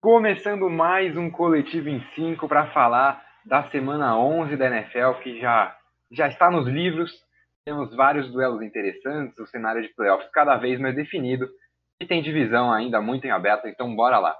Começando mais um Coletivo em 5 para falar da semana 11 da NFL, que já, já está nos livros. Temos vários duelos interessantes, o cenário de playoffs cada vez mais definido e tem divisão ainda muito em aberto, então bora lá.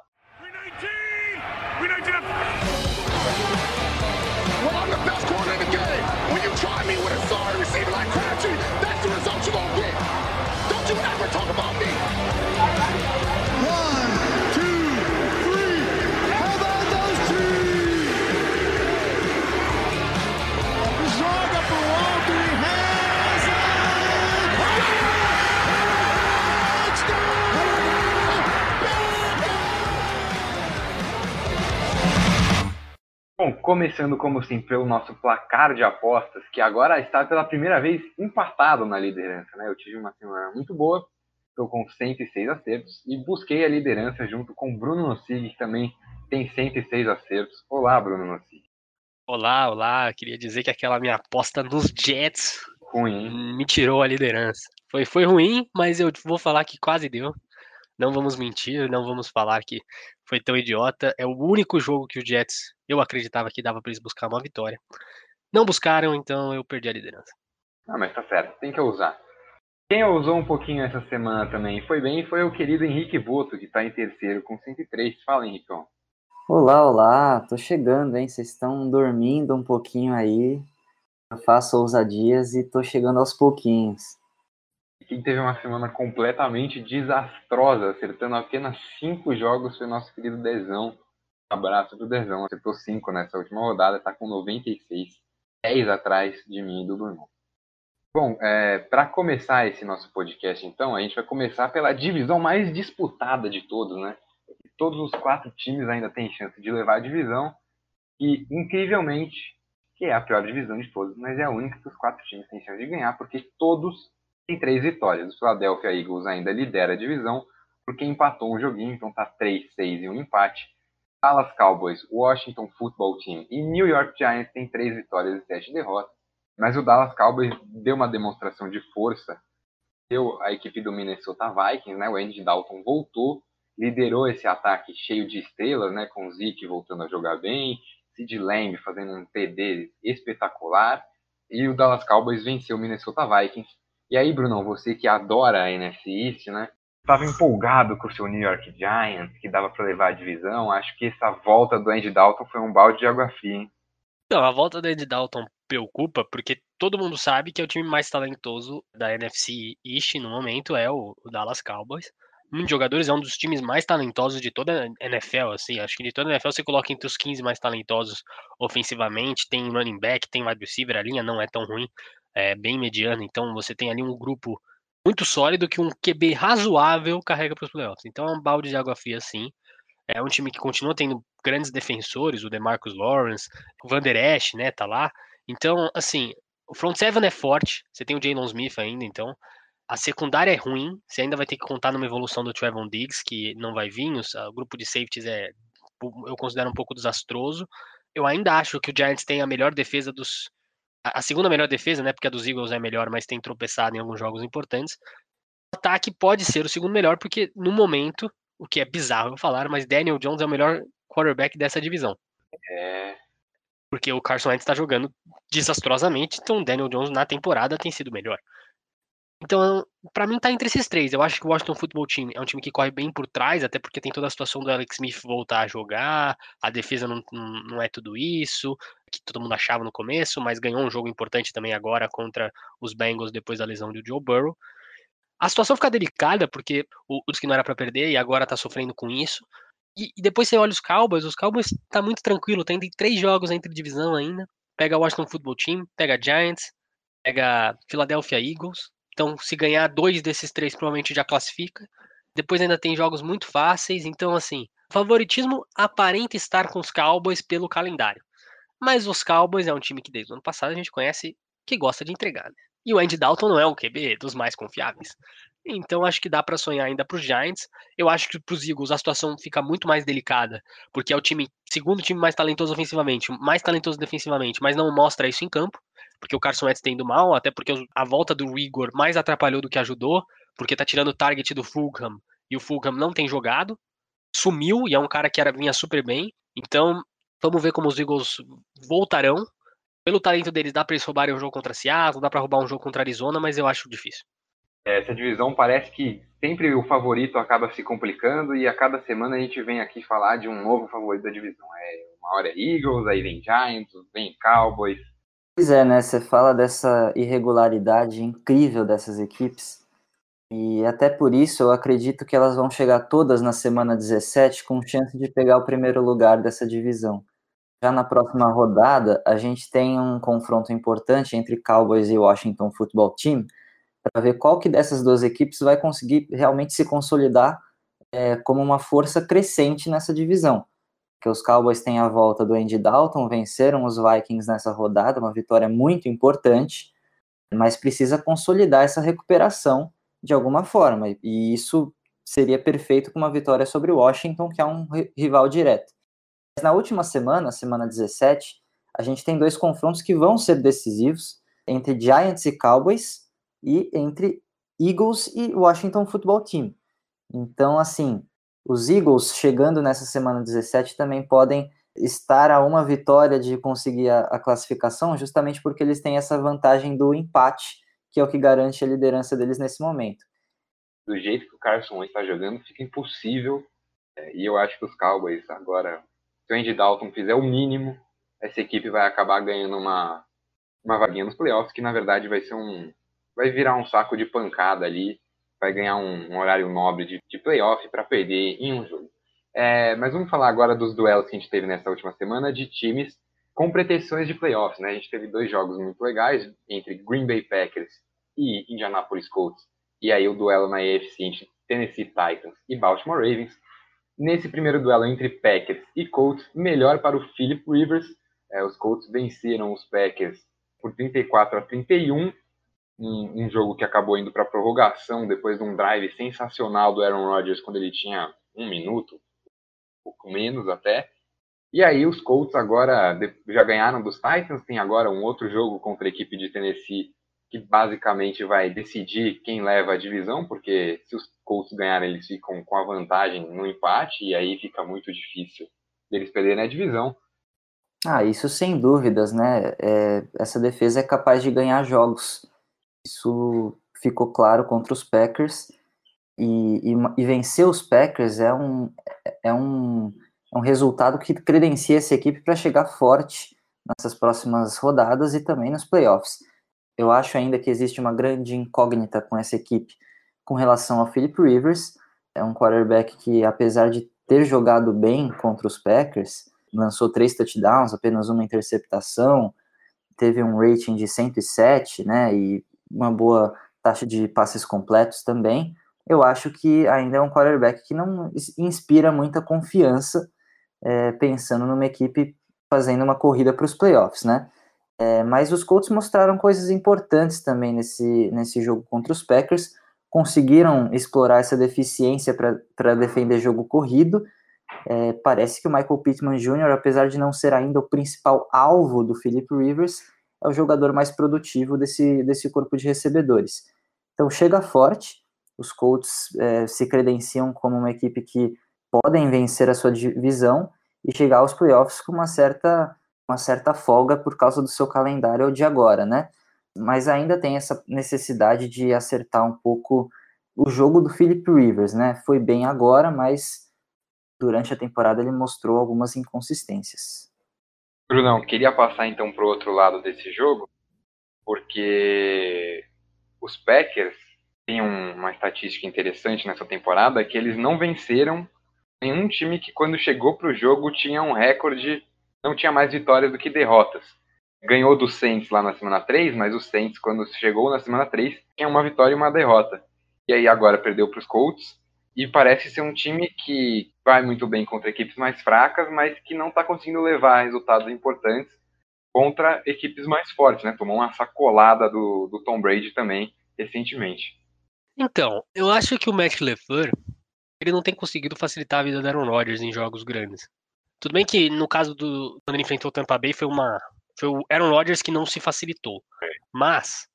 Bom, começando como sempre pelo nosso placar de apostas, que agora está pela primeira vez empatado na liderança. Né? Eu tive uma semana muito boa, estou com 106 acertos e busquei a liderança junto com Bruno Nossig, que também tem 106 acertos. Olá, Bruno Nossig. Olá, olá. Queria dizer que aquela minha aposta nos Jets ruim. me tirou a liderança. Foi, foi ruim, mas eu vou falar que quase deu. Não vamos mentir, não vamos falar que foi tão idiota. É o único jogo que o Jets eu acreditava que dava para eles buscar uma vitória. Não buscaram, então eu perdi a liderança. Ah, mas tá certo, tem que ousar. Quem ousou um pouquinho essa semana também foi bem foi o querido Henrique Boto, que está em terceiro com 103. Fala, Henrique. Olá, olá, tô chegando, hein? Vocês estão dormindo um pouquinho aí. Eu faço ousadias e tô chegando aos pouquinhos quem teve uma semana completamente desastrosa, acertando apenas cinco jogos, foi nosso querido Dezão. Abraço pro Dezão, acertou cinco nessa última rodada, tá com 96, 10 atrás de mim e do Bruno. Bom, é, para começar esse nosso podcast, então, a gente vai começar pela divisão mais disputada de todos, né? Todos os quatro times ainda têm chance de levar a divisão, e incrivelmente, que é a pior divisão de todos, mas é a única que os quatro times têm chance de ganhar, porque todos tem três vitórias. O Philadelphia Eagles ainda lidera a divisão, porque empatou um joguinho, então tá 3, 6 e um empate. Dallas Cowboys, Washington Football Team e New York Giants têm três vitórias e sete derrotas. Mas o Dallas Cowboys deu uma demonstração de força. Deu a equipe do Minnesota Vikings, né? O Andy Dalton voltou, liderou esse ataque cheio de estrelas, né? Com o Zeke voltando a jogar bem, Sid Lamb fazendo um TD espetacular. E o Dallas Cowboys venceu o Minnesota Vikings e aí, Brunão, você que adora a NFC East, né? Estava empolgado com o seu New York Giants, que dava para levar a divisão. Acho que essa volta do Andy Dalton foi um balde de água fria, hein? Não, a volta do Andy Dalton preocupa porque todo mundo sabe que é o time mais talentoso da NFC East no momento é o, Dallas Cowboys. Muitos jogadores é um dos times mais talentosos de toda a NFL, assim, acho que de toda a NFL você coloca entre os 15 mais talentosos ofensivamente, tem running back, tem wide receiver, a linha não é tão ruim, é, bem mediana, então você tem ali um grupo muito sólido que um QB razoável carrega para os playoffs. Então é um balde de água fria, sim. É um time que continua tendo grandes defensores, o DeMarcus Lawrence, o Van Der Esch, né, tá lá. Então, assim, o front seven é forte, você tem o Jalen Smith ainda, então a secundária é ruim, você ainda vai ter que contar numa evolução do Trevon Diggs, que não vai vir, o grupo de safeties é, eu considero um pouco desastroso. Eu ainda acho que o Giants tem a melhor defesa dos, a segunda melhor defesa, né? Porque a dos Eagles é melhor, mas tem tropeçado em alguns jogos importantes. O ataque pode ser o segundo melhor, porque no momento, o que é bizarro eu falar, mas Daniel Jones é o melhor quarterback dessa divisão. É. Porque o Carson Wentz está jogando desastrosamente, então o Daniel Jones na temporada tem sido melhor. Então, para mim tá entre esses três. Eu acho que o Washington Football Team é um time que corre bem por trás, até porque tem toda a situação do Alex Smith voltar a jogar, a defesa não, não é tudo isso, que todo mundo achava no começo, mas ganhou um jogo importante também agora contra os Bengals depois da lesão do Joe Burrow. A situação fica delicada, porque o, o que não era para perder e agora tá sofrendo com isso. E, e, depois você olha os Cowboys, os Cowboys tá muito tranquilo, tem, três jogos entre divisão ainda. Pega o Washington Football Team, pega Giants, pega Philadelphia Eagles, então, se ganhar dois desses três, provavelmente já classifica. Depois ainda tem jogos muito fáceis. Então, assim, favoritismo aparenta estar com os Cowboys pelo calendário. Mas os Cowboys é um time que desde o ano passado a gente conhece que gosta de entregar. Né? E o Andy Dalton não é o QB dos mais confiáveis. Então acho que dá para sonhar ainda para os Giants. Eu acho que para os Eagles a situação fica muito mais delicada, porque é o time segundo time mais talentoso ofensivamente, mais talentoso defensivamente, mas não mostra isso em campo, porque o Carson Wentz tem indo mal, até porque a volta do Igor mais atrapalhou do que ajudou, porque tá tirando o target do Fulham e o Fulham não tem jogado. sumiu e é um cara que era, vinha super bem. Então, vamos ver como os Eagles voltarão. Pelo talento deles, dá para eles roubarem um jogo contra Seattle, dá para roubar um jogo contra Arizona, mas eu acho difícil. Essa divisão parece que sempre o favorito acaba se complicando e a cada semana a gente vem aqui falar de um novo favorito da divisão. É, uma hora é Eagles, aí vem Giants, vem Cowboys. Pois é, né? Você fala dessa irregularidade incrível dessas equipes. E até por isso eu acredito que elas vão chegar todas na semana 17 com chance de pegar o primeiro lugar dessa divisão. Já na próxima rodada, a gente tem um confronto importante entre Cowboys e Washington Football Team para ver qual que dessas duas equipes vai conseguir realmente se consolidar é, como uma força crescente nessa divisão. Que os Cowboys têm a volta do Andy Dalton, venceram os Vikings nessa rodada, uma vitória muito importante, mas precisa consolidar essa recuperação de alguma forma. E isso seria perfeito com uma vitória sobre Washington, que é um rival direto. Na última semana, semana 17, a gente tem dois confrontos que vão ser decisivos entre Giants e Cowboys e entre Eagles e Washington Football Team. Então, assim, os Eagles chegando nessa semana 17 também podem estar a uma vitória de conseguir a, a classificação, justamente porque eles têm essa vantagem do empate que é o que garante a liderança deles nesse momento. Do jeito que o Carson está jogando, fica impossível. É, e eu acho que os Cowboys agora, se o Andy Dalton fizer o mínimo, essa equipe vai acabar ganhando uma, uma vaguinha nos playoffs, que na verdade vai ser um. vai virar um saco de pancada ali, vai ganhar um, um horário nobre de, de playoff para perder em um jogo. É, mas vamos falar agora dos duelos que a gente teve nessa última semana de times com pretensões de playoffs, né? A gente teve dois jogos muito legais entre Green Bay Packers e Indianapolis Colts, e aí o duelo na AFC entre Tennessee Titans e Baltimore Ravens. Nesse primeiro duelo entre Packers e Colts, melhor para o Philip Rivers. É, os Colts venceram os Packers por 34 a 31, um, um jogo que acabou indo para prorrogação depois de um drive sensacional do Aaron Rodgers quando ele tinha um minuto, um pouco menos até. E aí os Colts agora já ganharam dos Titans, tem agora um outro jogo contra a equipe de Tennessee que basicamente vai decidir quem leva a divisão, porque se os Colts ganharem, eles ficam com a vantagem no empate, e aí fica muito difícil deles perderem a divisão. Ah, isso sem dúvidas, né? É, essa defesa é capaz de ganhar jogos. Isso ficou claro contra os Packers. E, e, e vencer os Packers é um, é um é um resultado que credencia essa equipe para chegar forte nessas próximas rodadas e também nos playoffs. Eu acho ainda que existe uma grande incógnita com essa equipe com relação ao Philip Rivers. É um quarterback que, apesar de ter jogado bem contra os Packers, lançou três touchdowns, apenas uma interceptação, teve um rating de 107, né, e uma boa taxa de passes completos também. Eu acho que ainda é um quarterback que não inspira muita confiança é, pensando numa equipe fazendo uma corrida para os playoffs, né? É, mas os Colts mostraram coisas importantes também nesse, nesse jogo contra os Packers, conseguiram explorar essa deficiência para defender jogo corrido. É, parece que o Michael Pittman Jr., apesar de não ser ainda o principal alvo do Philip Rivers, é o jogador mais produtivo desse, desse corpo de recebedores. Então chega forte, os Colts é, se credenciam como uma equipe que podem vencer a sua divisão e chegar aos playoffs com uma certa, uma certa folga por causa do seu calendário de agora, né? Mas ainda tem essa necessidade de acertar um pouco o jogo do Philip Rivers, né? Foi bem agora, mas durante a temporada ele mostrou algumas inconsistências. Brunão, queria passar então para o outro lado desse jogo, porque os Packers têm uma estatística interessante nessa temporada, que eles não venceram nenhum time que quando chegou para o jogo tinha um recorde, não tinha mais vitórias do que derrotas. Ganhou do Saints lá na semana 3, mas o Saints, quando chegou na semana 3, tinha uma vitória e uma derrota. E aí agora perdeu para os Colts. E parece ser um time que vai muito bem contra equipes mais fracas, mas que não está conseguindo levar resultados importantes contra equipes mais fortes, né? Tomou uma sacolada do, do Tom Brady também recentemente. Então, eu acho que o Matt LeFleur ele não tem conseguido facilitar a vida do Aaron Rodgers em jogos grandes. Tudo bem que no caso do quando ele enfrentou o Tampa Bay foi uma foi o Aaron Rodgers que não se facilitou. Mas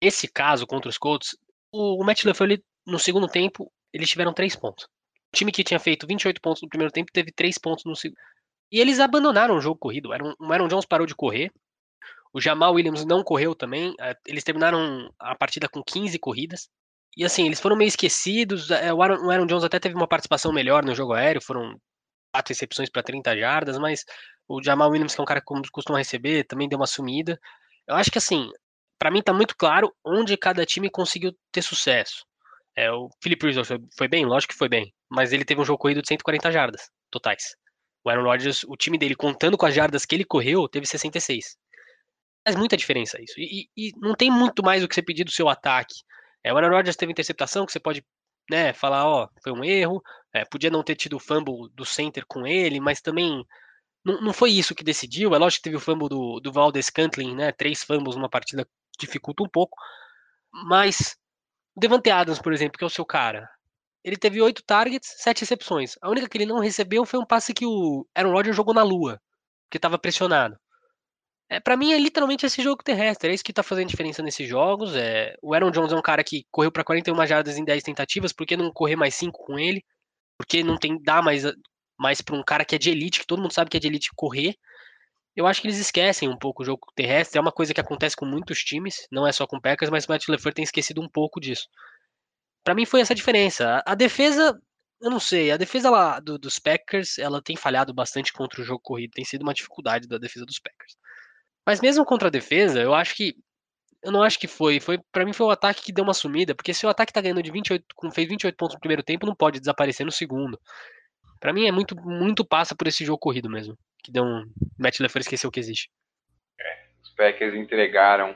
esse caso contra os Colts, o, o Matt LaFleur no segundo tempo eles tiveram três pontos. O time que tinha feito 28 pontos no primeiro tempo teve 3 pontos no segundo. E eles abandonaram o jogo corrido. O Aaron Jones parou de correr. O Jamal Williams não correu também. É, eles terminaram a partida com 15 corridas. E assim, eles foram meio esquecidos. É, o Aaron, o Aaron Jones até teve uma participação melhor no jogo aéreo. Foram quatro recepções para 30 jardas, mas o Jamal Williams, que é um cara que costuma receber, também deu uma sumida. Eu acho que assim, para mim tá muito claro onde cada time conseguiu ter sucesso. É, o Philip Rivers foi, foi, bem, lógico que foi bem, mas ele teve um jogo corrido de 140 jardas totais. O Aaron Rodgers, o time dele, contando com as jardas que ele correu, teve 66. Faz muita diferença isso. E, e, e não tem muito mais o que você pedir do seu ataque. É, o Aaron Rodgers teve interceptação que você pode né, falar, ó, foi um erro, é, podia não ter tido o fumble do center com ele, mas também não, não foi isso que decidiu. É lógico que teve o fumble do, do Valdez Cantlin, né, três fumbles numa partida dificulta um pouco, mas o Devante Adams, por exemplo, que é o seu cara, ele teve oito targets, sete recepções. A única que ele não recebeu foi um passe que o Aaron Rodgers jogou na lua, que estava pressionado. É, para mim é literalmente esse jogo terrestre, é isso que tá fazendo diferença nesses jogos. É, o Aaron Jones é um cara que correu para 41 jardas em 10 tentativas, por que não correr mais 5 com ele? Porque não tem dá mais mais para um cara que é de elite, que todo mundo sabe que é de elite correr. Eu acho que eles esquecem um pouco o jogo terrestre, é uma coisa que acontece com muitos times, não é só com Packers, mas o Matt LeFleur tem esquecido um pouco disso. Para mim foi essa diferença. A, a defesa, eu não sei, a defesa lá do, dos Packers, ela tem falhado bastante contra o jogo corrido, tem sido uma dificuldade da defesa dos Packers. Mas mesmo contra a defesa, eu acho que. Eu não acho que foi. foi para mim foi o ataque que deu uma sumida. Porque se o ataque tá ganhando de 28. fez 28 pontos no primeiro tempo, não pode desaparecer no segundo. Para mim é muito, muito passa por esse jogo corrido mesmo. Que deu um. Matt LeFleur esqueceu que existe. É, os Packers entregaram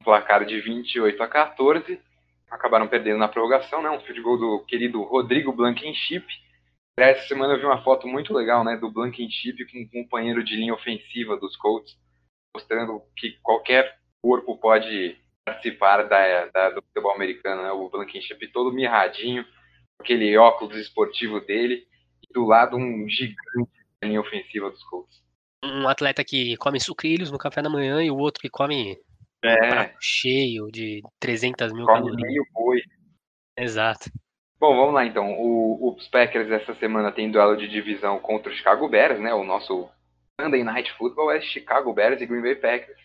um placar de 28 a 14. Acabaram perdendo na prorrogação, né? Um field goal do querido Rodrigo Blankenship. Essa semana eu vi uma foto muito legal, né? Do Blankenship com um companheiro de linha ofensiva dos Colts mostrando que qualquer corpo pode participar da, da, do futebol americano. Né? O Blankenship todo mirradinho, aquele óculos esportivo dele, e do lado um gigante linha ofensiva dos Colts. Um atleta que come sucrilhos no café da manhã e o outro que come é. cheio de 300 mil come calorias. meio boi. Exato. Bom, vamos lá então. O, os Packers essa semana tem duelo de divisão contra o Chicago Bears, né? O nosso Sunday Night Football é Chicago Bears e Green Bay Packers.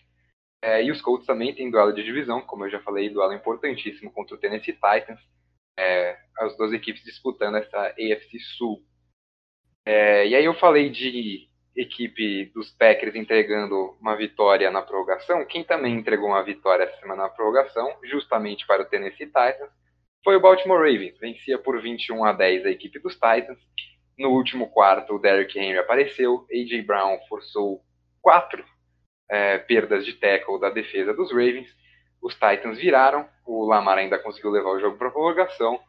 É, e os Colts também têm duelo de divisão, como eu já falei, duelo importantíssimo contra o Tennessee Titans. É, as duas equipes disputando essa AFC Sul. É, e aí eu falei de equipe dos Packers entregando uma vitória na prorrogação. Quem também entregou uma vitória essa semana na prorrogação, justamente para o Tennessee Titans, foi o Baltimore Ravens. Vencia por 21 a 10 a equipe dos Titans. No último quarto, o Derrick Henry apareceu, A.J. Brown forçou quatro é, perdas de tackle da defesa dos Ravens. Os Titans viraram, o Lamar ainda conseguiu levar o jogo para prorrogação,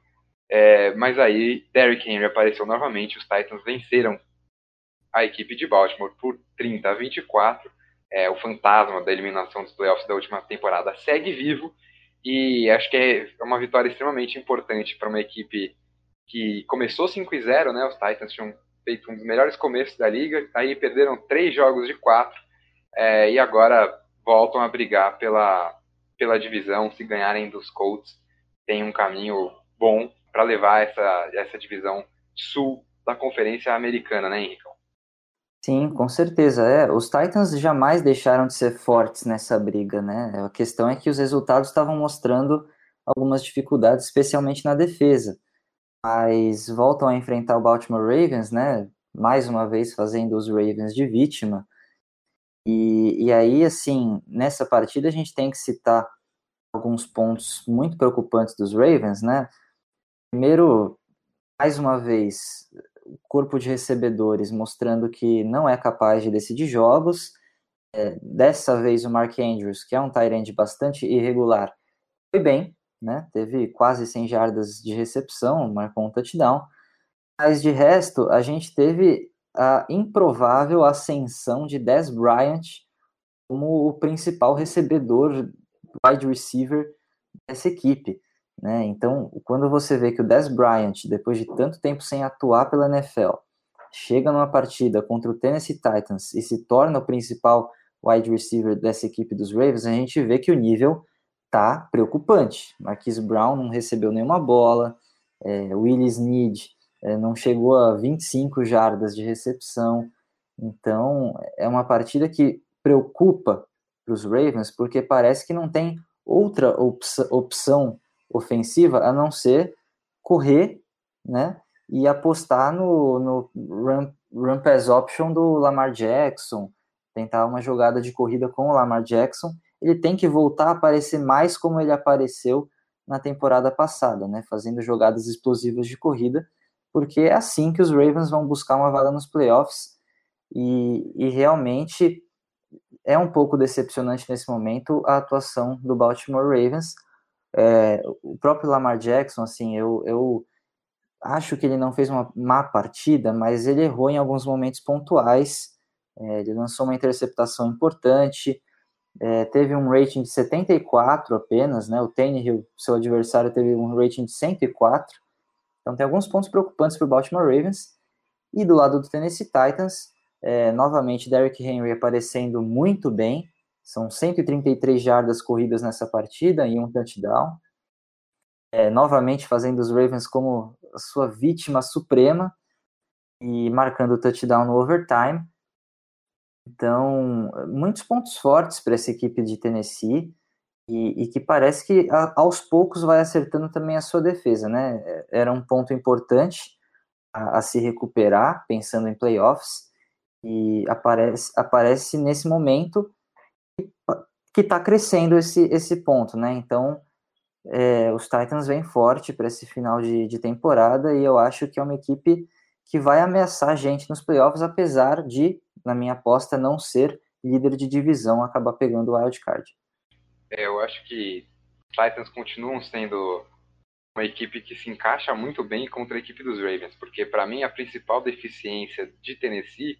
é, mas aí Derrick Henry apareceu novamente. Os Titans venceram a equipe de Baltimore por 30 a 24. É, o fantasma da eliminação dos playoffs da última temporada segue vivo e acho que é uma vitória extremamente importante para uma equipe que começou 5 e 0, né? Os Titans tinham feito um dos melhores começos da liga, aí perderam três jogos de quatro é, e agora voltam a brigar pela, pela divisão. Se ganharem dos Colts, tem um caminho bom para levar essa, essa divisão sul da Conferência Americana, né, Henrique? Sim, com certeza. É, os Titans jamais deixaram de ser fortes nessa briga, né? A questão é que os resultados estavam mostrando algumas dificuldades, especialmente na defesa mas voltam a enfrentar o Baltimore Ravens, né? Mais uma vez fazendo os Ravens de vítima. E, e aí, assim, nessa partida a gente tem que citar alguns pontos muito preocupantes dos Ravens, né? Primeiro, mais uma vez, o corpo de recebedores mostrando que não é capaz de decidir jogos. É, dessa vez o Mark Andrews, que é um tight end bastante irregular, foi bem, né? Teve quase 100 jardas de recepção, marcou um touchdown. Mas de resto, a gente teve a improvável ascensão de Dez Bryant como o principal recebedor wide receiver dessa equipe. Né? Então, quando você vê que o Dez Bryant, depois de tanto tempo sem atuar pela NFL, chega numa partida contra o Tennessee Titans e se torna o principal wide receiver dessa equipe dos Ravens, a gente vê que o nível tá preocupante. Marquise Brown não recebeu nenhuma bola, é, Willis Need é, não chegou a 25 jardas de recepção. Então, é uma partida que preocupa para os Ravens, porque parece que não tem outra opção ofensiva a não ser correr, né? E apostar no, no run, run pass option do Lamar Jackson, tentar uma jogada de corrida com o Lamar Jackson. Ele tem que voltar a aparecer mais como ele apareceu na temporada passada, né? Fazendo jogadas explosivas de corrida, porque é assim que os Ravens vão buscar uma vaga nos playoffs. E, e realmente é um pouco decepcionante nesse momento a atuação do Baltimore Ravens. É, o próprio Lamar Jackson, assim, eu, eu acho que ele não fez uma má partida, mas ele errou em alguns momentos pontuais. É, ele lançou uma interceptação importante, é, teve um rating de 74 apenas, né? O Tannehill, seu adversário, teve um rating de 104. Então tem alguns pontos preocupantes para o Baltimore Ravens. E do lado do Tennessee Titans, é, novamente, Derrick Henry aparecendo muito bem. São 133 jardas corridas nessa partida e um touchdown. É, novamente fazendo os Ravens como sua vítima suprema e marcando o touchdown no overtime. Então, muitos pontos fortes para essa equipe de Tennessee e, e que parece que a, aos poucos vai acertando também a sua defesa, né? Era um ponto importante a, a se recuperar, pensando em playoffs, e aparece, aparece nesse momento que está crescendo esse, esse ponto, né? Então, é, os Titans vêm forte para esse final de, de, temporada e eu acho que é uma equipe que vai ameaçar a gente nos playoffs, apesar de, na minha aposta, não ser líder de divisão, acabar pegando o wild card. É, eu acho que os Titans continuam sendo uma equipe que se encaixa muito bem contra a equipe dos Ravens, porque para mim a principal deficiência de Tennessee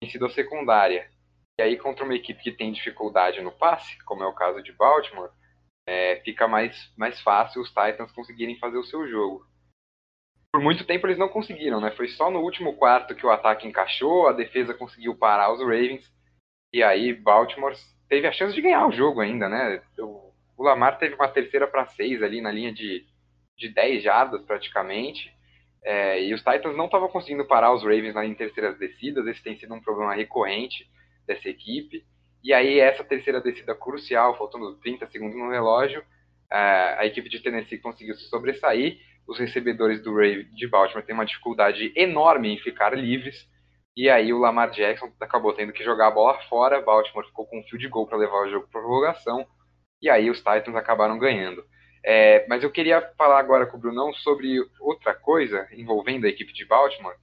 tem sido a secundária. E aí, contra uma equipe que tem dificuldade no passe, como é o caso de Baltimore, é, fica mais, mais fácil os Titans conseguirem fazer o seu jogo. Por muito tempo eles não conseguiram, né? Foi só no último quarto que o ataque encaixou, a defesa conseguiu parar os Ravens, e aí Baltimore teve a chance de ganhar o jogo ainda, né? O, Lamar teve uma terceira para seis ali na linha de, de 10 jardas praticamente, é, e os Titans não estavam conseguindo parar os Ravens nas terceiras descidas, esse tem sido um problema recorrente dessa equipe. E aí, essa terceira descida crucial, faltando 30 segundos no relógio, é, a equipe de Tennessee conseguiu se sobressair. Os recebedores do Ray de Baltimore têm uma dificuldade enorme em ficar livres. E aí, o Lamar Jackson acabou tendo que jogar a bola fora. Baltimore ficou com um fio de gol para levar o jogo para prorrogação. E aí, os Titans acabaram ganhando. É, mas eu queria falar agora com o Brunão sobre outra coisa envolvendo a equipe de Baltimore,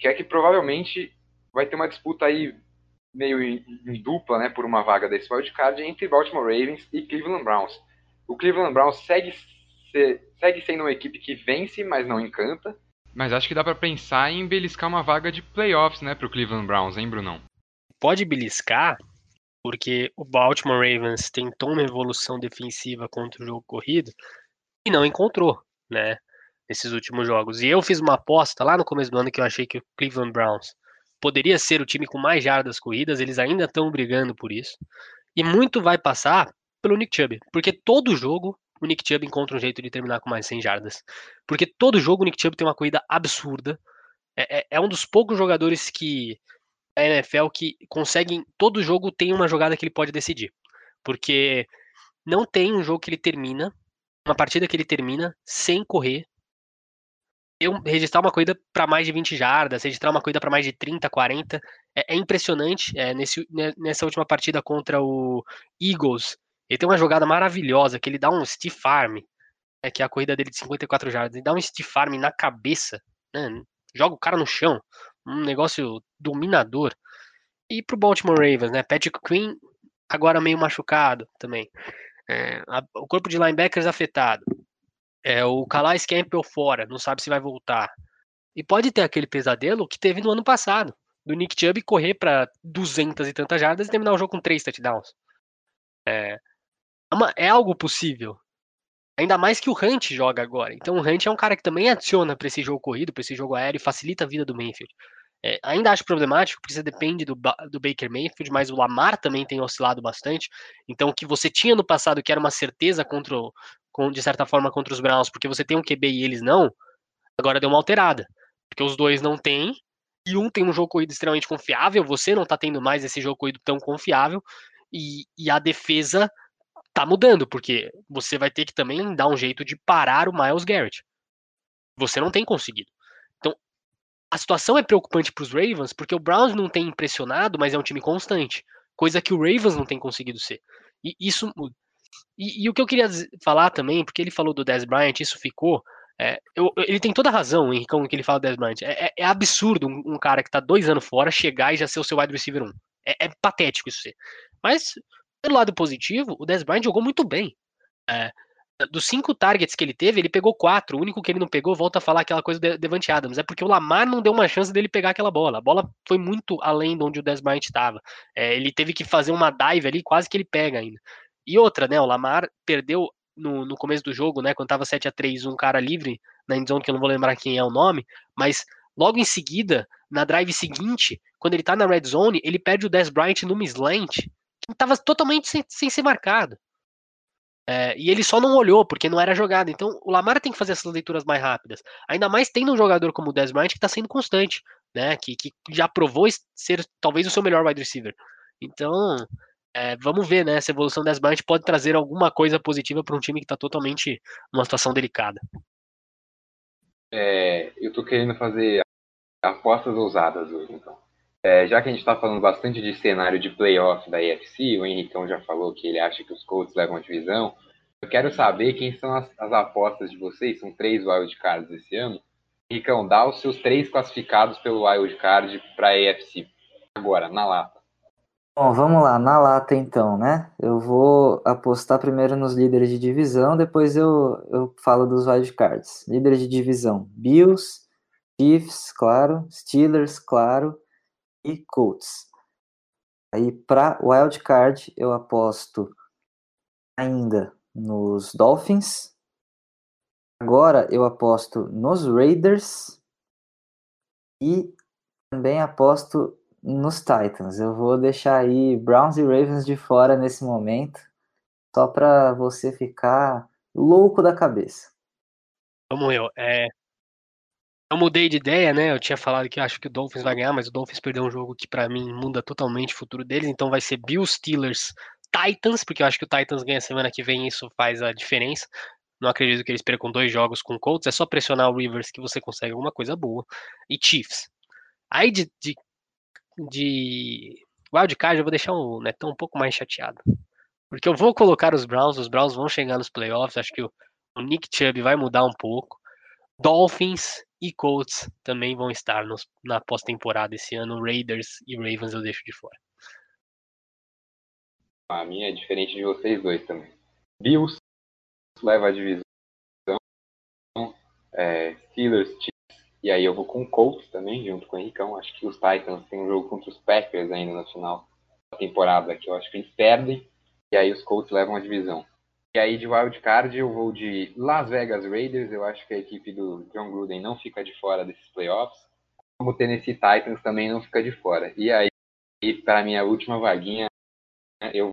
que é que provavelmente vai ter uma disputa aí meio em, em dupla, né, por uma vaga desse wildcard entre Baltimore Ravens e Cleveland Browns. O Cleveland Browns segue, se, segue sendo uma equipe que vence, mas não encanta. Mas acho que dá para pensar em beliscar uma vaga de playoffs, né, pro Cleveland Browns, hein, Brunão? Pode beliscar, porque o Baltimore Ravens tentou uma evolução defensiva contra o jogo corrido e não encontrou, né, nesses últimos jogos. E eu fiz uma aposta lá no começo do ano que eu achei que o Cleveland Browns poderia ser o time com mais jardas corridas, eles ainda estão brigando por isso. E muito vai passar pelo Nick Chubb, porque todo jogo o Nick Chubb encontra um jeito de terminar com mais 100 jardas. Porque todo jogo o Nick Chubb tem uma corrida absurda. É, é, é um dos poucos jogadores que a NFL que conseguem. Todo jogo tem uma jogada que ele pode decidir. Porque não tem um jogo que ele termina, uma partida que ele termina sem correr. Eu registrar uma corrida para mais de 20 jardas, registrar uma corrida para mais de 30, 40, é, é impressionante. É, nesse, né, nessa última partida contra o Eagles, ele tem uma jogada maravilhosa que ele dá um stiff arm, é que é a corrida dele de 54 jardas, ele dá um stiff arm na cabeça, né, joga o cara no chão, um negócio dominador. E pro Baltimore Ravens, né? Patrick Quinn agora meio machucado também. É, a, o corpo de linebackers afetado. É, o Calais Campbell fora, não sabe se vai voltar. E pode ter aquele pesadelo que teve no ano passado, do Nick Chubb correr para 200 e tantas jardas e terminar o jogo com três touchdowns. É, é, é algo possível. Ainda mais que o Hunt joga agora. Então o Hunt é um cara que também adiciona para esse jogo corrido, para esse jogo aéreo e facilita a vida do Mayfield. É, ainda acho problemático, porque você depende do, do Baker Mayfield, mas o Lamar também tem oscilado bastante. Então, o que você tinha no passado, que era uma certeza contra, com, de certa forma, contra os Browns, porque você tem um QB e eles não, Agora deu uma alterada, porque os dois não têm, e um tem um jogo corrido extremamente confiável, você não tá tendo mais esse jogo corrido tão confiável, e, e a defesa tá mudando, porque você vai ter que também dar um jeito de parar o Miles Garrett. Você não tem conseguido. Então, a situação é preocupante para os Ravens, porque o Browns não tem impressionado, mas é um time constante, coisa que o Ravens não tem conseguido ser. E isso muda. E, e, o que eu queria falar também, porque ele falou do Dez Bryant, isso ficou. É, eu, ele tem toda a razão, Henrique, no que ele fala do Dez Bryant. É, é, é absurdo um, um, cara que tá dois anos fora chegar e já ser o seu wide receiver 1. É, é patético isso ser. Mas, pelo lado positivo, o Dez Bryant jogou muito bem. É, dos cinco targets que ele teve, ele pegou quatro. O único que ele não pegou, volta a falar aquela coisa de Devante Adams. É porque o Lamar não deu uma chance dele pegar aquela bola. A bola foi muito além de onde o Dez Bryant estava. É, ele teve que fazer uma dive ali, quase que ele pega ainda. E outra, né? O Lamar perdeu no, no começo do jogo, né? Quando tava 7 a 3 um cara livre na endzone, que eu não vou lembrar quem é o nome, mas logo em seguida, na drive seguinte, quando ele tá na red zone, ele perde o Dez Bryant numa slant, que tava totalmente sem, sem ser marcado. É, e ele só não olhou, porque não era jogada. Então, o Lamar tem que fazer essas leituras mais rápidas. Ainda mais tendo um jogador como o Dez Bryant que está sendo constante, né? Que, que já provou ser talvez o seu melhor wide receiver. Então, é, vamos ver, né? Essa evolução das Bryant pode trazer alguma coisa positiva para um time que está totalmente numa situação delicada. É, eu estou querendo fazer apostas ousadas hoje, então. É, já que a gente está falando bastante de cenário de playoff da EFC, o Henricão já falou que ele acha que os Colts levam a divisão. Eu quero saber quem são as, as apostas de vocês. São três wildcards esse ano. Henricão, dá os seus três classificados pelo wildcard para a EFC. Agora, na lata. Bom, vamos lá, na lata então, né? Eu vou apostar primeiro nos líderes de divisão, depois eu, eu falo dos wildcards. Líderes de divisão: Bills, Chiefs, claro, Steelers, claro, e Colts. Aí para wildcard eu aposto ainda nos Dolphins. Agora eu aposto nos Raiders e também aposto nos Titans. Eu vou deixar aí Browns e Ravens de fora nesse momento, só para você ficar louco da cabeça. Vamos eu. É... Eu mudei de ideia, né? Eu tinha falado que acho que o Dolphins vai ganhar, mas o Dolphins perdeu um jogo que para mim muda totalmente o futuro deles. Então vai ser Bills, Steelers, Titans, porque eu acho que o Titans ganha semana que vem e isso faz a diferença. Não acredito que eles percam dois jogos com Colts. É só pressionar o Rivers que você consegue alguma coisa boa. E Chiefs. Aí de, de de wildcard, eu vou deixar o Netão um pouco mais chateado. Porque eu vou colocar os Browns, os Browns vão chegar nos playoffs, acho que o, o Nick Chubb vai mudar um pouco. Dolphins e Colts também vão estar nos, na pós-temporada esse ano. Raiders e Ravens eu deixo de fora. A minha é diferente de vocês dois também. Bills leva a divisão. É, Steelers, e aí eu vou com o Colts também, junto com o Henricão. Acho que os Titans têm um jogo contra os Packers ainda no final da temporada, que eu acho que eles perdem. E aí os Colts levam a divisão. E aí de wild card eu vou de Las Vegas Raiders. Eu acho que a equipe do John Gruden não fica de fora desses playoffs. Como o Tennessee Titans também não fica de fora. E aí, para minha última vaguinha, eu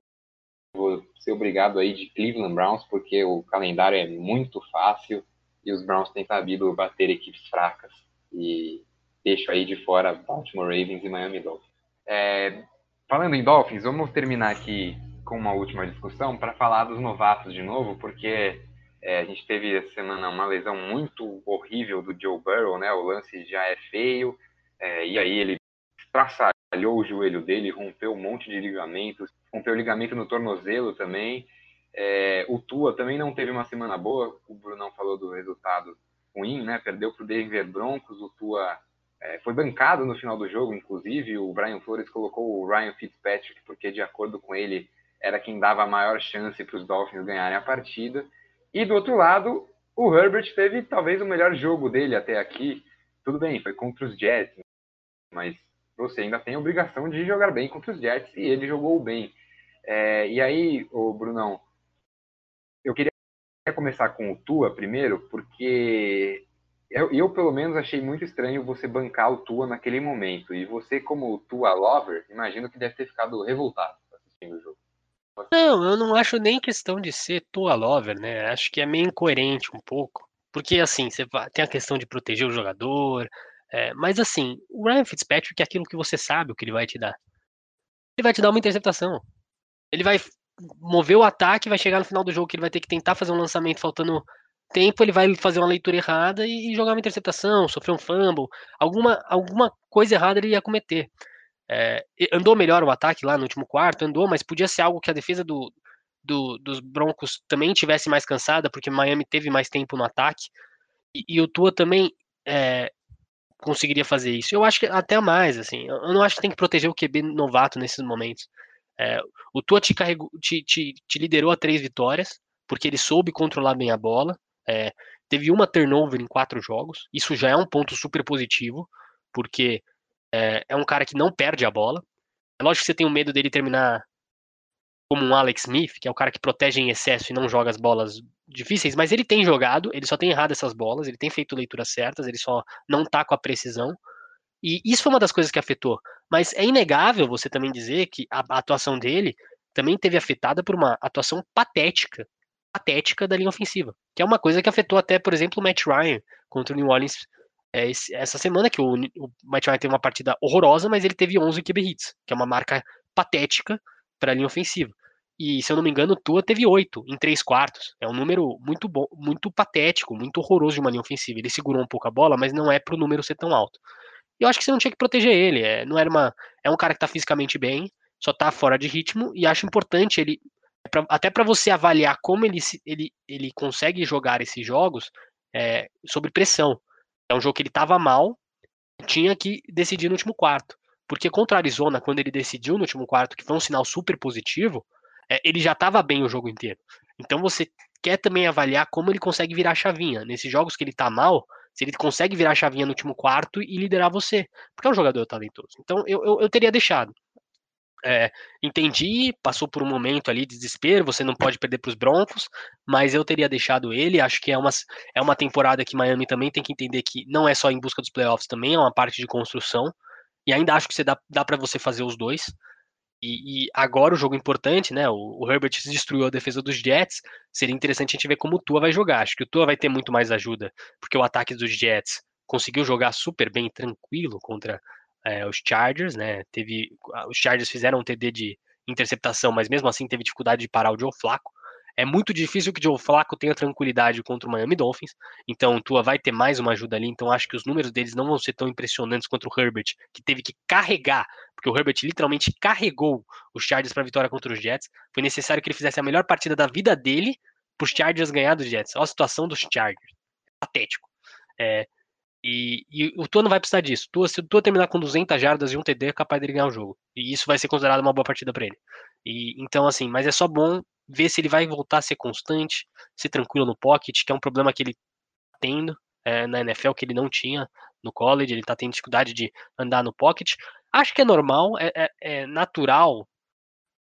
vou ser obrigado aí de Cleveland Browns, porque o calendário é muito fácil e os Browns têm sabido bater equipes fracas e deixo aí de fora Baltimore Ravens e Miami Dolphins. É, falando em Dolphins, vamos terminar aqui com uma última discussão para falar dos novatos de novo, porque é, a gente teve essa semana uma lesão muito horrível do Joe Burrow, né? O lance já é feio, é, e aí ele estraçalhou o joelho dele, rompeu um monte de ligamentos, rompeu o ligamento no tornozelo também, é, o Tua também não teve uma semana boa, o Brunão falou do resultado ruim, né? Perdeu para o Denver Broncos, o Tua é, foi bancado no final do jogo, inclusive o Brian Flores colocou o Ryan Fitzpatrick, porque de acordo com ele era quem dava a maior chance para os Dolphins ganharem a partida. E do outro lado, o Herbert teve talvez o melhor jogo dele até aqui. Tudo bem, foi contra os Jets, mas você ainda tem a obrigação de jogar bem contra os Jets e ele jogou bem. É, e aí, o Brunão, eu queria começar com o Tua primeiro, porque eu, eu, pelo menos, achei muito estranho você bancar o Tua naquele momento. E você, como Tua lover, imagino que deve ter ficado revoltado assistindo o jogo. Não, eu não acho nem questão de ser Tua lover, né? Acho que é meio incoerente um pouco. Porque, assim, você tem a questão de proteger o jogador, é, mas, assim, o Ryan Fitzpatrick é aquilo que você sabe o que ele vai te dar. Ele vai te dar uma interceptação. Ele vai mover o ataque, vai chegar no final do jogo que ele vai ter que tentar fazer um lançamento faltando tempo, ele vai fazer uma leitura errada e jogar uma interceptação, sofrer um fumble, alguma, alguma coisa errada ele ia cometer. É, andou melhor o ataque lá no último quarto, andou, mas podia ser algo que a defesa do, do, dos Broncos também tivesse mais cansada, porque Miami teve mais tempo no ataque, e, e o Tua também é, conseguiria fazer isso. Eu acho que até mais, assim, eu não acho que tem que proteger o QB novato nesses momentos. É, o Tua te, carregou, te, te, te, liderou a três vitórias, porque ele soube controlar bem a bola, é, teve uma turnover em quatro jogos, isso já é um ponto super positivo, porque é, é um cara que não perde a bola. É lógico que você tem o medo dele terminar como um Alex Smith, que é o cara que protege em excesso e não joga as bolas difíceis, mas ele tem jogado, ele só tem errado essas bolas, ele tem feito leituras certas, ele só não tá com a precisão. E isso foi uma das coisas que afetou. Mas é inegável você também dizer que a, a atuação dele também teve afetada por uma atuação patética, patética da linha ofensiva, que é uma coisa que afetou até, por exemplo, o Matt Ryan contra o New Orleans é, esse, essa semana, que o, o Matt Ryan teve uma partida horrorosa, mas ele teve 11 QB hits, que é uma marca patética para a linha ofensiva. E, se eu não me engano, o Tua teve oito em três quartos. É um número muito bom, muito patético, muito horroroso de uma linha ofensiva. Ele segurou um pouco a bola, mas não é para o número ser tão alto. Eu acho que você não tinha que proteger ele. É, não era uma, é um cara que está fisicamente bem, só está fora de ritmo, e acho importante ele. Pra, até para você avaliar como ele, ele, ele consegue jogar esses jogos é, sob pressão. É um jogo que ele estava mal, tinha que decidir no último quarto. Porque contra a Arizona, quando ele decidiu no último quarto, que foi um sinal super positivo, é, ele já estava bem o jogo inteiro. Então você quer também avaliar como ele consegue virar a chavinha. Nesses jogos que ele está mal, se ele consegue virar a chavinha no último quarto e liderar você. Porque é um jogador talentoso. Então eu, eu, eu teria deixado. É, entendi, passou por um momento ali de desespero, você não pode perder para os Broncos, mas eu teria deixado ele. Acho que é uma, é uma temporada que Miami também tem que entender que não é só em busca dos playoffs, também é uma parte de construção. E ainda acho que você dá, dá para você fazer os dois. E, e, agora o jogo importante, né? O, o, Herbert destruiu a defesa dos Jets. Seria interessante a gente ver como o Tua vai jogar. Acho que o Tua vai ter muito mais ajuda, porque o ataque dos Jets conseguiu jogar super bem, tranquilo contra é, os Chargers, né? Teve, os Chargers fizeram um TD de interceptação, mas mesmo assim teve dificuldade de parar o Joe Flacco. É muito difícil que o Joe Flacco tenha tranquilidade contra o Miami Dolphins, então o Tua vai ter mais uma ajuda ali, então acho que os números deles não vão ser tão impressionantes contra o Herbert, que teve que carregar, porque o Herbert literalmente carregou os Chargers para a vitória contra os Jets. Foi necessário que ele fizesse a melhor partida da vida dele para os Chargers ganhar dos Jets. Olha a situação dos Chargers. Patético. É, e, e, o Tua não vai precisar disso. Tua, se o Tua terminar com 200 jardas e um TD, é capaz dele ganhar o jogo. E isso vai ser considerado uma boa partida para ele. E, então, assim, mas é só bom ver se ele vai voltar a ser constante, ser tranquilo no pocket, que é um problema que ele tá tendo é, na NFL, que ele não tinha no college, ele tá tendo dificuldade de andar no pocket. Acho que é normal, é, é, é natural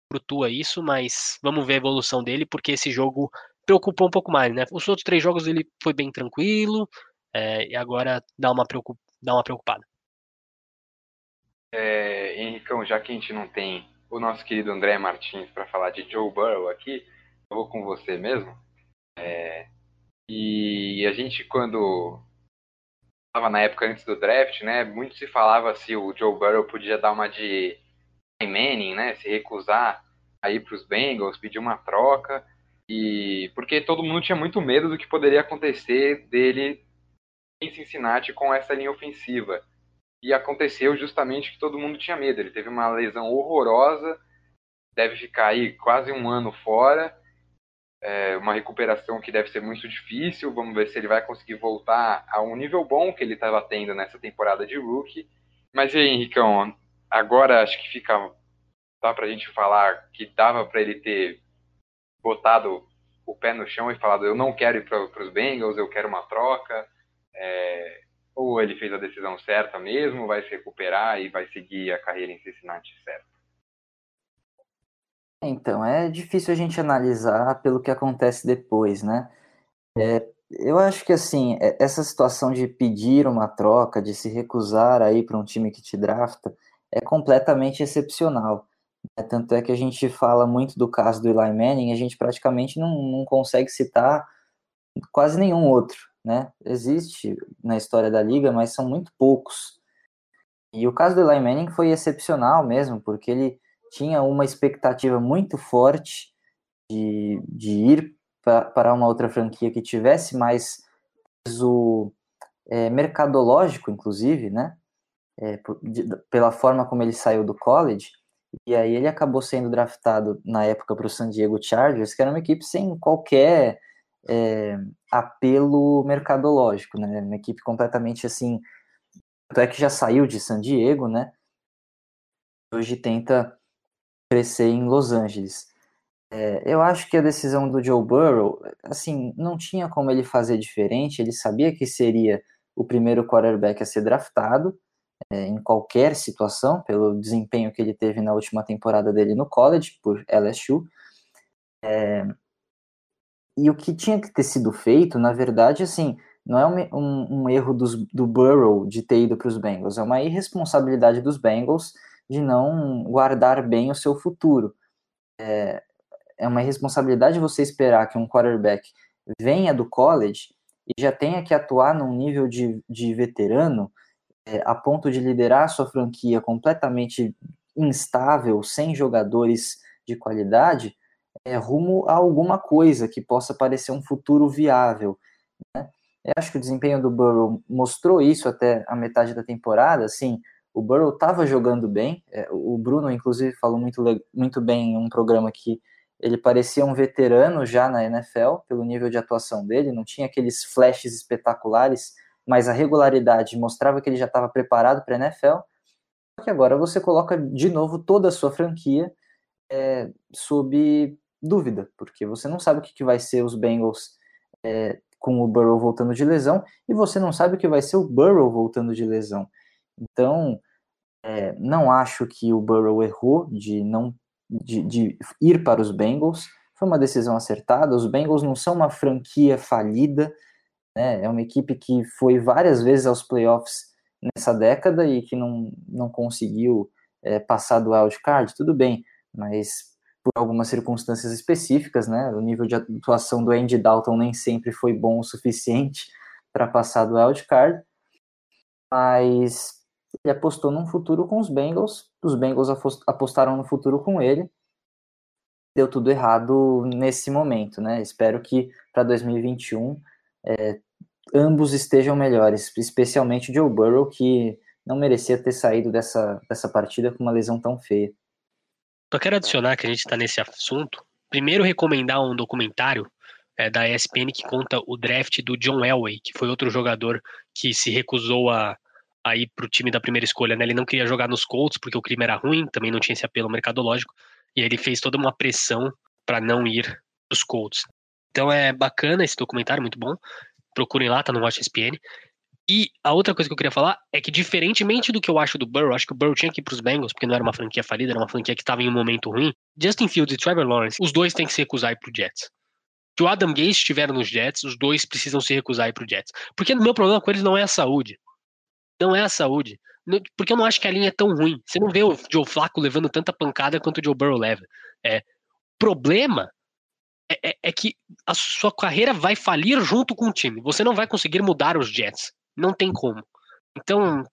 pro Tua isso, mas vamos ver a evolução dele, porque esse jogo preocupou um pouco mais, né? Os outros três jogos ele foi bem tranquilo, é, e agora dá uma, preocup... dá uma preocupada. É, Henricão, já que a gente não tem o nosso querido André Martins para falar de Joe Burrow aqui, eu vou com você mesmo. É, e a gente, quando estava na época antes do draft, né, muito se falava se o Joe Burrow podia dar uma de Manning, né, se recusar a ir para os Bengals, pedir uma troca, e porque todo mundo tinha muito medo do que poderia acontecer dele em Cincinnati com essa linha ofensiva. E aconteceu justamente que todo mundo tinha medo. Ele teve uma lesão horrorosa, deve ficar aí quase um ano fora, é uma recuperação que deve ser muito difícil. Vamos ver se ele vai conseguir voltar a um nível bom que ele estava tendo nessa temporada de rookie. Mas e aí, Henricão, agora acho que fica dá para a gente falar que dava para ele ter botado o pé no chão e falado eu não quero ir para os Bengals, eu quero uma troca. É, ou ele fez a decisão certa mesmo, vai se recuperar e vai seguir a carreira em Cincinnati certo? Então, é difícil a gente analisar pelo que acontece depois, né? É, eu acho que, assim, é, essa situação de pedir uma troca, de se recusar a ir para um time que te drafta, é completamente excepcional. Né? Tanto é que a gente fala muito do caso do Eli Manning, a gente praticamente não, não consegue citar quase nenhum outro né? Existe na história da liga, mas são muito poucos. E o caso do Eli Manning foi excepcional mesmo, porque ele tinha uma expectativa muito forte de, de ir para uma outra franquia que tivesse mais peso é, mercadológico, inclusive, né? É, de, pela forma como ele saiu do college. E aí ele acabou sendo draftado na época para o San Diego Chargers, que era uma equipe sem qualquer é, apelo mercadológico, né? Uma equipe completamente assim. Tanto é que já saiu de San Diego, né? Hoje tenta crescer em Los Angeles. É, eu acho que a decisão do Joe Burrow, assim, não tinha como ele fazer diferente. Ele sabia que seria o primeiro quarterback a ser draftado é, em qualquer situação, pelo desempenho que ele teve na última temporada dele no college, por LSU. É, e o que tinha que ter sido feito, na verdade, assim, não é um, um, um erro dos, do Burrow de ter ido para os Bengals, é uma irresponsabilidade dos Bengals de não guardar bem o seu futuro. É, é uma irresponsabilidade você esperar que um quarterback venha do college e já tenha que atuar num nível de, de veterano é, a ponto de liderar a sua franquia completamente instável, sem jogadores de qualidade, é, rumo a alguma coisa que possa parecer um futuro viável. Né? Eu acho que o desempenho do Burrow mostrou isso até a metade da temporada. Assim, o Burrow estava jogando bem. É, o Bruno, inclusive, falou muito, muito bem em um programa que ele parecia um veterano já na NFL, pelo nível de atuação dele, não tinha aqueles flashes espetaculares, mas a regularidade mostrava que ele já estava preparado para a NFL. Só que agora você coloca de novo toda a sua franquia é, sob dúvida, porque você não sabe o que, que vai ser os Bengals é, com o Burrow voltando de lesão, e você não sabe o que vai ser o Burrow voltando de lesão. Então, é, não acho que o Burrow errou de não de, de, ir para os Bengals. Foi uma decisão acertada. Os Bengals não são uma franquia falida, né? É uma equipe que foi várias vezes aos playoffs nessa década e que não, não conseguiu é, passar do wild card. Tudo bem, mas por algumas circunstâncias específicas, né? O nível de atuação do Andy Dalton nem sempre foi bom o suficiente para passar do wild card, mas ele apostou num futuro com os Bengals, os Bengals apostaram no futuro com ele, deu tudo errado nesse momento, né? Espero que para 2021 é, ambos estejam melhores, especialmente Joe Burrow, que não merecia ter saído dessa, dessa partida com uma lesão tão feia. Só quero adicionar que a gente está nesse assunto. Primeiro, recomendar um documentário é, da ESPN que conta o draft do John Elway, que foi outro jogador que se recusou a, a ir para o time da primeira escolha. Né? Ele não queria jogar nos Colts porque o crime era ruim, também não tinha esse apelo mercadológico, e aí ele fez toda uma pressão para não ir para os Colts. Então é bacana esse documentário, muito bom. Procurem lá, tá no Watch ESPN. E a outra coisa que eu queria falar é que, diferentemente do que eu acho do Burrow, acho que o Burrow tinha que ir pros Bengals, porque não era uma franquia falida, era uma franquia que estava em um momento ruim. Justin Fields e Trevor Lawrence, os dois têm que se recusar a ir pro Jets. Se o Adam Gase estiver nos Jets, os dois precisam se recusar a ir pro Jets. Porque o meu problema com eles não é a saúde. Não é a saúde. Porque eu não acho que a linha é tão ruim. Você não vê o Joe Flacco levando tanta pancada quanto o Joe Burrow leva. É, problema é, é, é que a sua carreira vai falir junto com o time. Você não vai conseguir mudar os Jets. Não tem como. Então,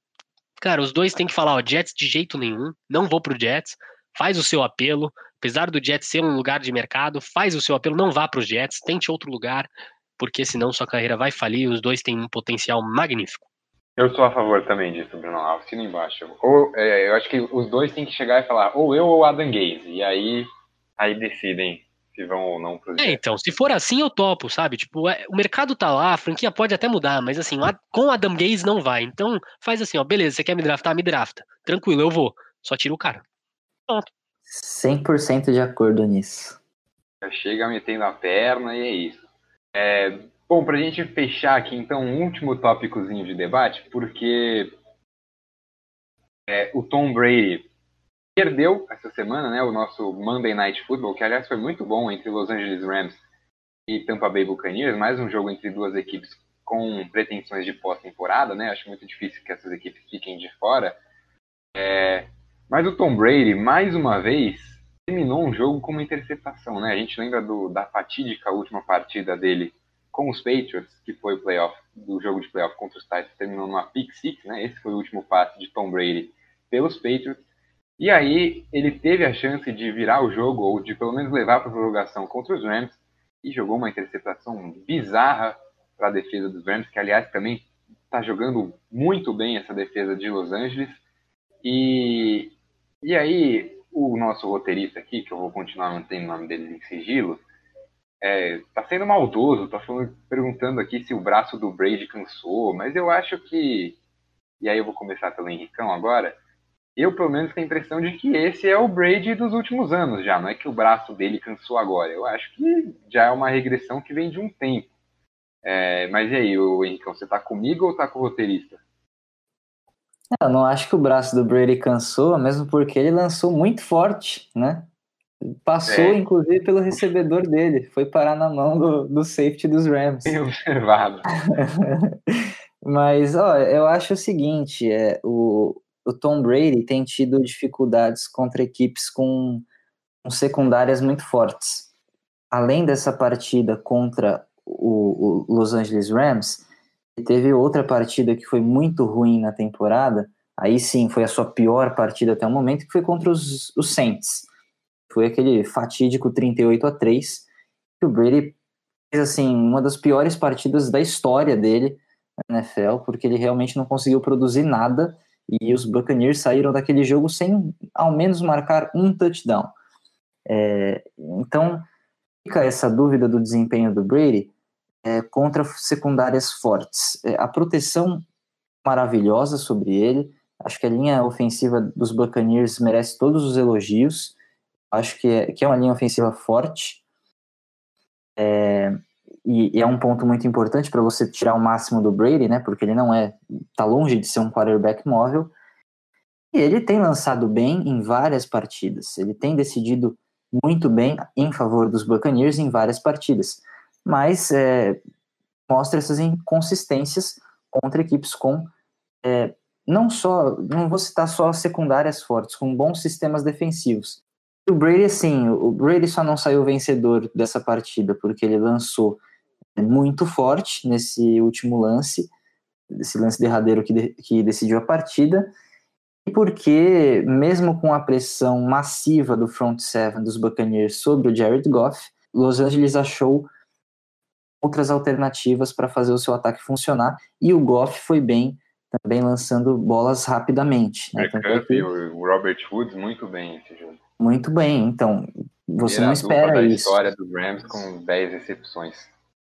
cara, os dois têm que falar, ó, Jets de jeito nenhum, não vou pro Jets, faz o seu apelo, apesar do Jets ser um lugar de mercado, faz o seu apelo, não vá pros Jets, tente outro lugar, porque senão sua carreira vai falir, os dois têm um potencial magnífico. Eu sou a favor também disso, Bruno. Assina embaixo. Ou, é, eu acho que os dois têm que chegar e falar, ou eu ou Adam Gaze. E aí, aí decidem se vão ou não pro É, então, se for assim, eu topo, sabe? Tipo, é, o mercado tá lá, a franquia pode até mudar, mas assim, lá, com Adam Gaze não vai. Então, faz assim, ó, beleza, você quer me draftar? Me drafta. Tranquilo, eu vou. Só tira o cara. Pronto. 100% de acordo nisso. Chega metendo a perna e é isso. É, bom, pra gente fechar aqui, então, um último tópicozinho de debate, porque é, o Tom Brady perdeu essa semana, né, o nosso Monday Night Football, que aliás foi muito bom entre Los Angeles Rams e Tampa Bay Buccaneers, mais um jogo entre duas equipes com pretensões de pós-temporada, né? Acho muito difícil que essas equipes fiquem de fora. É... Mas o Tom Brady, mais uma vez, terminou um jogo com uma interceptação, né? A gente lembra do, da fatídica última partida dele com os Patriots, que foi o playoff do jogo de playoff contra os Titans, terminou numa pick six, né? Esse foi o último passe de Tom Brady pelos Patriots. E aí ele teve a chance de virar o jogo ou de pelo menos levar para prorrogação contra os Rams e jogou uma interceptação bizarra para a defesa dos Rams, que aliás também está jogando muito bem essa defesa de Los Angeles. E, e aí o nosso roteirista aqui, que eu vou continuar mantendo o nome dele em sigilo, é, tá sendo maldoso, tá falando, perguntando aqui se o braço do Brady cansou, mas eu acho que. E aí eu vou começar pelo Henricão agora. Eu, pelo menos, tenho a impressão de que esse é o Brady dos últimos anos já. Não é que o braço dele cansou agora. Eu acho que já é uma regressão que vem de um tempo. É, mas e aí, o Henricão, você tá comigo ou tá com o roteirista? Eu não acho que o braço do Brady cansou, mesmo porque ele lançou muito forte, né? Passou, é. inclusive, pelo recebedor dele. Foi parar na mão do, do safety dos Rams. Bem observado. Mas, ó, eu acho o seguinte, é, o, o Tom Brady tem tido dificuldades contra equipes com, com secundárias muito fortes. Além dessa partida contra o, o Los Angeles Rams, teve outra partida que foi muito ruim na temporada, aí sim foi a sua pior partida até o momento, que foi contra os, os Saints. Foi aquele fatídico 38 a 3 que o Brady fez assim, uma das piores partidas da história dele na NFL, porque ele realmente não conseguiu produzir nada e os Buccaneers saíram daquele jogo sem ao menos marcar um touchdown. É, então, fica essa dúvida do desempenho do Brady é, contra secundárias fortes. É, a proteção maravilhosa sobre ele, acho que a linha ofensiva dos Buccaneers merece todos os elogios, acho que é, que é uma linha ofensiva forte, é, e, é um ponto muito importante para você tirar o máximo do Brady, né, porque ele não é, tá longe de ser um quarterback móvel, e ele tem lançado bem em várias partidas, ele tem decidido muito bem em favor dos Buccaneers em várias partidas. Mas é, mostra essas inconsistências contra equipes com é, não só, não vou citar só secundárias fortes, com bons sistemas defensivos. O Brady, assim, o Brady só não saiu vencedor dessa partida porque ele lançou muito forte nesse último lance, esse lance derradeiro que, de, que decidiu a partida, e porque, mesmo com a pressão massiva do front seven dos Buccaneers sobre o Jared Goff, Los Angeles achou outras alternativas para fazer o seu ataque funcionar. E o Goff foi bem também lançando bolas rapidamente. Né? que... o Robert Woods muito bem esse jogo. Muito bem, então você não espera isso. história do Rams com 10 recepções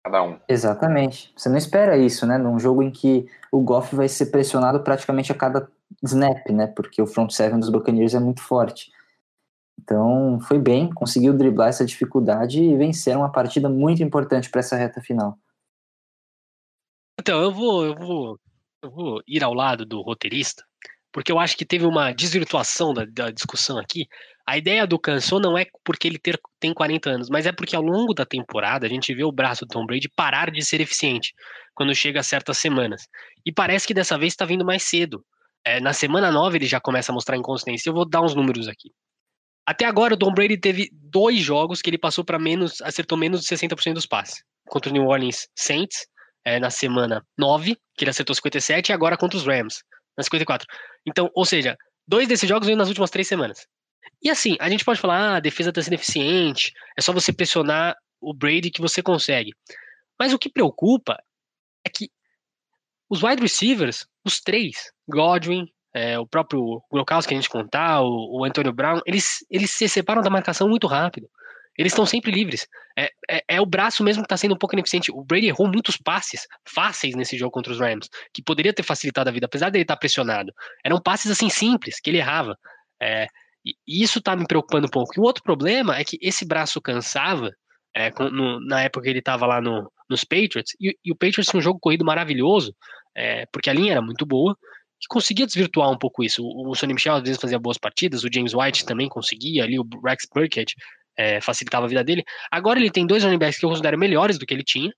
cada um. Exatamente. Você não espera isso, né? Num jogo em que o Goff vai ser pressionado praticamente a cada snap, né? Porque o front seven dos Buccaneers é muito forte. Então, foi bem, conseguiu driblar essa dificuldade e vencer uma partida muito importante para essa reta final. Então, eu vou, eu vou, eu vou ir ao lado do roteirista, porque eu acho que teve uma desvirtuação da, da discussão aqui. A ideia do cansou não é porque ele ter, tem 40 anos, mas é porque ao longo da temporada a gente vê o braço do Tom Brady parar de ser eficiente quando chega a certas semanas. E parece que dessa vez está vindo mais cedo. É, na semana 9 ele já começa a mostrar inconsistência. Eu vou dar uns números aqui. Até agora, o Tom Brady teve dois jogos que ele passou para menos, acertou menos de 60% dos passes. Contra o New Orleans Saints, é, na semana 9, que ele acertou 57, e agora contra os Rams, na 54. Então, ou seja, dois desses jogos veio nas últimas três semanas. E assim, a gente pode falar, ah, a defesa está sendo eficiente, é só você pressionar o Brady que você consegue. Mas o que preocupa é que os wide receivers, os três, Godwin, é, o próprio Gronkowski que a gente contar, o, o Antônio Brown, eles, eles se separam da marcação muito rápido. Eles estão sempre livres. É, é, é, o braço mesmo que está sendo um pouco ineficiente. O Brady errou muitos passes fáceis nesse jogo contra os Rams, que poderia ter facilitado a vida, apesar dele estar tá pressionado. Eram passes assim simples, que ele errava. É, e isso está me preocupando um pouco. E o outro problema é que esse braço cansava, é, no, na época que ele estava lá no, nos Patriots, e, e, o Patriots tinha um jogo corrido maravilhoso, é, porque a linha era muito boa, que conseguia desvirtuar um pouco isso. O, o Sonny Michel às vezes fazia boas partidas, o James White também conseguia, ali o Rex Burkhead é, facilitava a vida dele. Agora ele tem dois running backs que eu considero melhores do que ele tinha.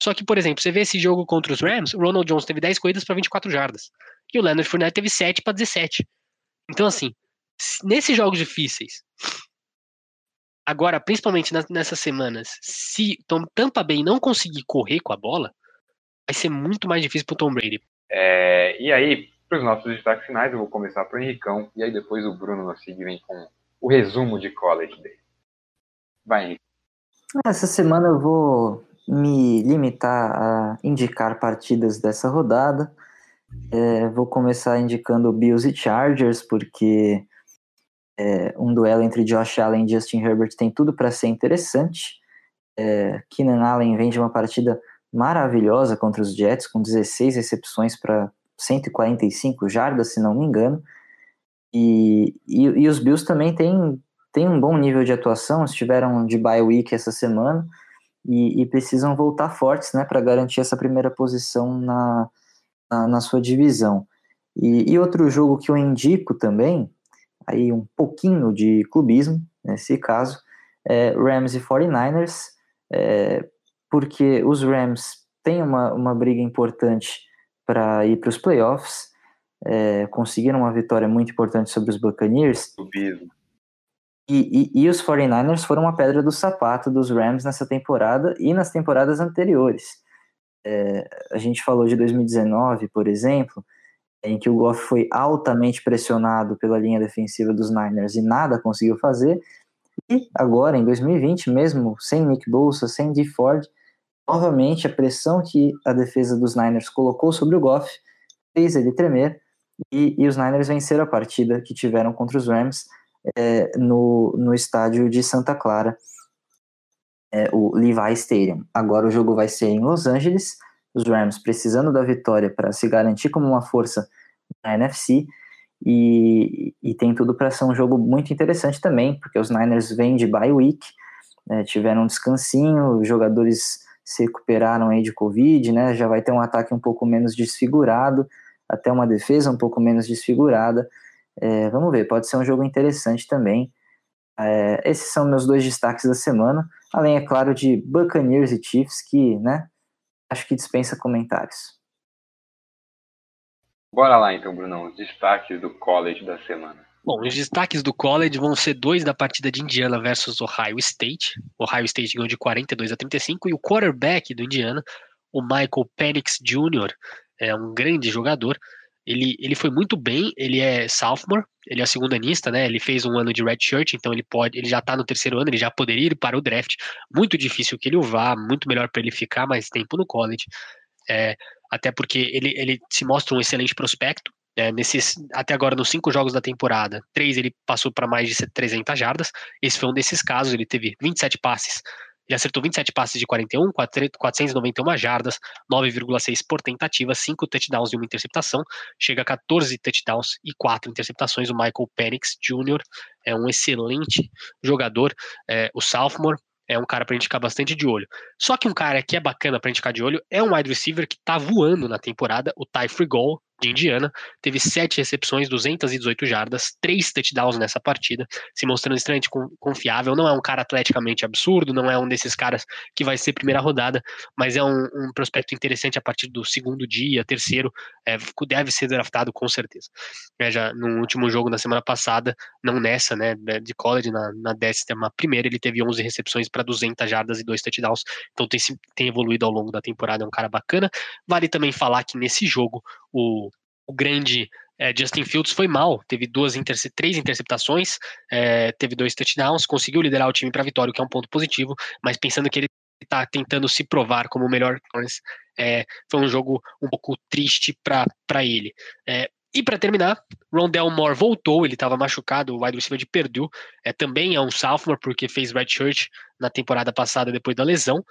Só que, por exemplo, você vê esse jogo contra os Rams, o Ronald Jones teve 10 corridas para 24 jardas. E o Leonard Fournette teve 7 para 17. Então, assim, nesses jogos difíceis, Agora, principalmente nessas semanas, se Tom Tampa Bay não conseguir correr com a bola, vai ser muito mais difícil pro Tom Brady. É, e aí, para os nossos destaques finais, eu vou começar pro Henricão, e aí depois o Bruno Nossig vem com o resumo de college dele. Vai, Henrique. Essa semana eu vou me limitar a indicar partidas dessa rodada. É, vou começar indicando Bills e Chargers, porque é, um duelo entre Josh Allen e Justin Herbert tem tudo para ser interessante. É, Keenan Allen vem de uma partida maravilhosa contra os Jets, com 16 recepções para 145 jardas, se não me engano. E, e, e, os Bills também têm, têm um bom nível de atuação, estiveram de bye week essa semana e, e precisam voltar fortes né, para garantir essa primeira posição na, na, na sua divisão. E, e, outro jogo que eu indico também, aí um pouquinho de clubismo, nesse caso, é Rams e 49ers, é, porque os Rams têm uma, uma briga importante para ir para os playoffs, é, conseguiram uma vitória muito importante sobre os Buccaneers. Clubismo. E, e, e, os 49ers foram uma pedra do sapato dos Rams nessa temporada e nas temporadas anteriores. É, a gente falou de 2019, por exemplo, em que o Goff foi altamente pressionado pela linha defensiva dos Niners e nada conseguiu fazer. E agora, em 2020, mesmo sem Nick Bolsa, sem Dee Ford, novamente a pressão que a defesa dos Niners colocou sobre o Goff fez ele tremer e, e os Niners venceram a partida que tiveram contra os Rams é, no, no estádio de Santa Clara, é, o Levi Stadium. Agora o jogo vai ser em Los Angeles, os Rams precisando da vitória para se garantir como uma força na NFC, e, e tem tudo para ser um jogo muito interessante também, porque os Niners vêm de bye week, né, tiveram um descansinho, os jogadores se recuperaram aí de Covid, né, já vai ter um ataque um pouco menos desfigurado, até uma defesa um pouco menos desfigurada, é, vamos ver, pode ser um jogo interessante também. É, esses são meus dois destaques da semana, além, é claro, de Buccaneers e Chiefs, que, né, acho que dispensa comentários. Bora lá então, Brunão, os destaques do college da semana. Bom, os destaques do college vão ser dois da partida de Indiana versus Ohio State. Ohio State ganhou de 42 a 35 e o quarterback do Indiana, o Michael Penix Jr., é um grande jogador, ele, ele foi muito bem, ele é sophomore, ele é segundo anista, né? Ele fez um ano de redshirt, então ele pode, ele já tá no terceiro ano, ele já poderia ir para o draft. Muito difícil que ele vá, muito melhor para ele ficar mais tempo no college. É, até porque ele, ele se mostra um excelente prospecto. É, nesses, até agora, nos cinco jogos da temporada, três ele passou para mais de 300 jardas. Esse foi um desses casos. Ele teve 27 passes ele acertou 27 passes de 41, 491 jardas, 9,6 por tentativa, 5 touchdowns e uma interceptação. Chega a 14 touchdowns e 4 interceptações. O Michael Penix Jr. é um excelente jogador. É, o sophomore é um cara pra gente ficar bastante de olho. Só que um cara que é bacana pra gente ficar de olho é um wide receiver que tá voando na temporada, o Ty Frigol, de Indiana, teve sete recepções, 218 jardas, três touchdowns nessa partida, se mostrando extremamente confiável. Não é um cara atleticamente absurdo, não é um desses caras que vai ser primeira rodada, mas é um, um prospecto interessante a partir do segundo dia, terceiro, é, deve ser draftado com certeza. É, já no último jogo na semana passada, não nessa, né, de college, na, na décima primeira, ele teve 11 recepções para 200 jardas e dois touchdowns, então tem, tem evoluído ao longo da temporada, é um cara bacana. Vale também falar que nesse jogo o, o grande é, Justin Fields foi mal, teve duas interce três interceptações, é, teve dois touchdowns, conseguiu liderar o time para a vitória, o que é um ponto positivo, mas pensando que ele está tentando se provar como o melhor, é, foi um jogo um pouco triste para ele. É, e para terminar, Rondell Moore voltou, ele estava machucado, o wide receiver de Purdue, é, também é um sophomore, porque fez redshirt na temporada passada depois da lesão,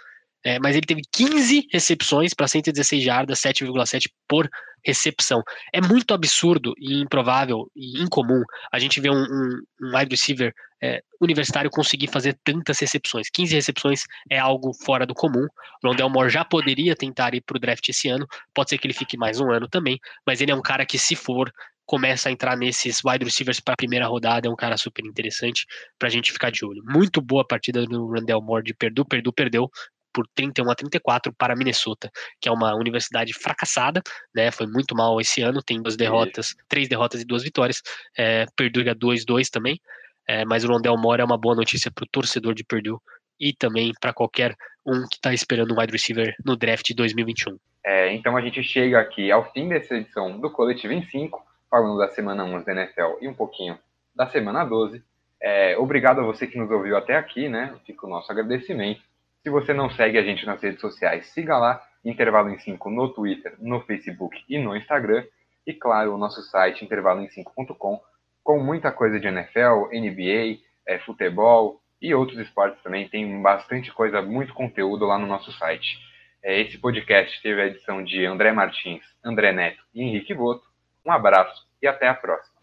é, mas ele teve 15 recepções para 116 jardas, 7,7 por recepção. É muito absurdo e improvável e incomum a gente ver um, um, um wide receiver é, universitário conseguir fazer tantas recepções. 15 recepções é algo fora do comum. Rondell Moore já poderia tentar ir para o draft esse ano, pode ser que ele fique mais um ano também, mas ele é um cara que, se for, começa a entrar nesses wide receivers para a primeira rodada, é um cara super interessante para a gente ficar de olho. Muito boa partida do Rondell Moore de Perdue, Perdue perdeu por 31 a 34 para Minnesota, que é uma universidade fracassada, né? Foi muito mal esse ano, tem duas derrotas, três derrotas e duas vitórias. É, Purdue 2-2 também. É, mas o Rondell Moore é uma boa notícia para o torcedor de Purdue e também para qualquer um que está esperando um wide receiver no draft de 2021. É, então a gente chega aqui ao fim dessa edição do Coletivo em 5, falando da semana 11 da NFL e um pouquinho da semana 12. É, obrigado a você que nos ouviu até aqui, né? Fica o nosso agradecimento. Se você não segue a gente nas redes sociais, siga lá, Intervalo em 5 no Twitter, no Facebook e no Instagram. E claro, o nosso site intervaloem5.com, com muita coisa de NFL, NBA, é, futebol e outros esportes também. Tem bastante coisa, muito conteúdo lá no nosso site. É, esse podcast teve a edição de André Martins, André Neto e Henrique Boto. Um abraço e até a próxima.